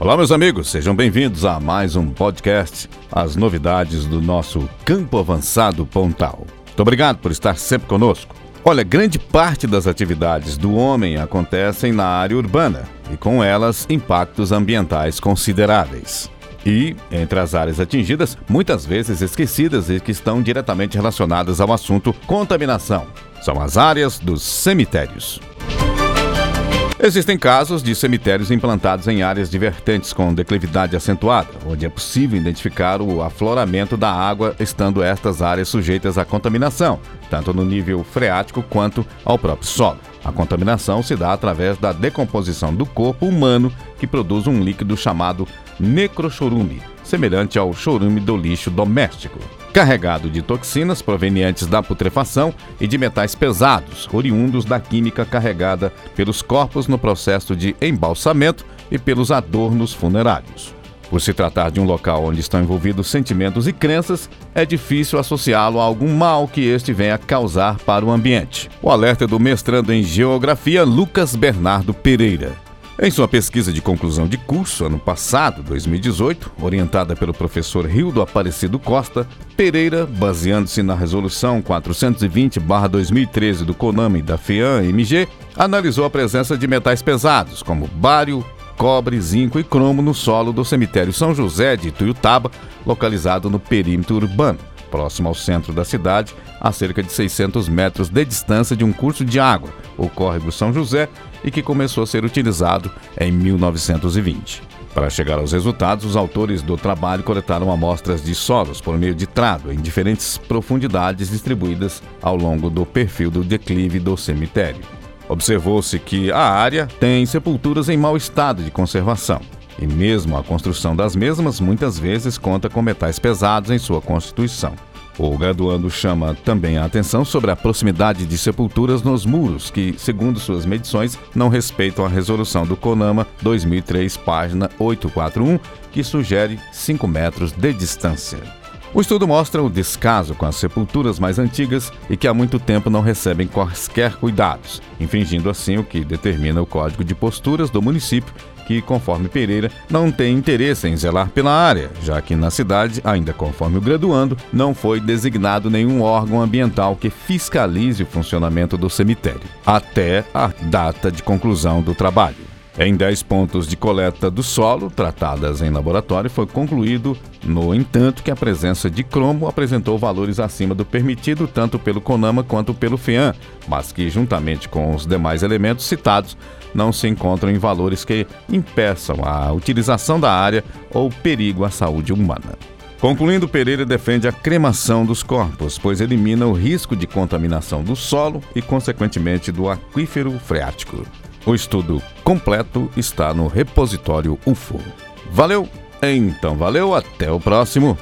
Olá, meus amigos, sejam bem-vindos a mais um podcast, as novidades do nosso Campo Avançado Pontal. Muito obrigado por estar sempre conosco. Olha, grande parte das atividades do homem acontecem na área urbana e, com elas, impactos ambientais consideráveis. E, entre as áreas atingidas, muitas vezes esquecidas e que estão diretamente relacionadas ao assunto contaminação, são as áreas dos cemitérios. Existem casos de cemitérios implantados em áreas divertentes com declividade acentuada, onde é possível identificar o afloramento da água, estando estas áreas sujeitas à contaminação, tanto no nível freático quanto ao próprio solo. A contaminação se dá através da decomposição do corpo humano, que produz um líquido chamado necrochorume, semelhante ao chorume do lixo doméstico carregado de toxinas provenientes da putrefação e de metais pesados, oriundos da química carregada pelos corpos no processo de embalsamento e pelos adornos funerários. Por se tratar de um local onde estão envolvidos sentimentos e crenças, é difícil associá-lo a algum mal que este venha causar para o ambiente. O alerta é do mestrando em Geografia Lucas Bernardo Pereira. Em sua pesquisa de conclusão de curso, ano passado, 2018, orientada pelo professor Rildo Aparecido Costa, Pereira, baseando-se na Resolução 420-2013 do CONAMA e da FEAM-MG, analisou a presença de metais pesados, como bário, cobre, zinco e cromo no solo do cemitério São José de Tuiutaba, localizado no perímetro urbano, próximo ao centro da cidade, a cerca de 600 metros de distância de um curso de água, o córrego São José, e que começou a ser utilizado em 1920. Para chegar aos resultados, os autores do trabalho coletaram amostras de solos por meio de trado em diferentes profundidades distribuídas ao longo do perfil do declive do cemitério. Observou-se que a área tem sepulturas em mau estado de conservação, e mesmo a construção das mesmas muitas vezes conta com metais pesados em sua constituição. O graduando chama também a atenção sobre a proximidade de sepulturas nos muros, que, segundo suas medições, não respeitam a resolução do CONAMA 2003, página 841, que sugere 5 metros de distância. O estudo mostra o descaso com as sepulturas mais antigas e que há muito tempo não recebem quaisquer cuidados, infringindo assim o que determina o Código de Posturas do município que, conforme Pereira, não tem interesse em zelar pela área, já que na cidade, ainda conforme o graduando, não foi designado nenhum órgão ambiental que fiscalize o funcionamento do cemitério, até a data de conclusão do trabalho. Em 10 pontos de coleta do solo, tratadas em laboratório, foi concluído, no entanto, que a presença de cromo apresentou valores acima do permitido tanto pelo CONAMA quanto pelo FEAM, mas que, juntamente com os demais elementos citados, não se encontram em valores que impeçam a utilização da área ou perigo à saúde humana. Concluindo, Pereira defende a cremação dos corpos, pois elimina o risco de contaminação do solo e, consequentemente, do aquífero freático. O estudo completo está no repositório UFO. Valeu? Então valeu, até o próximo.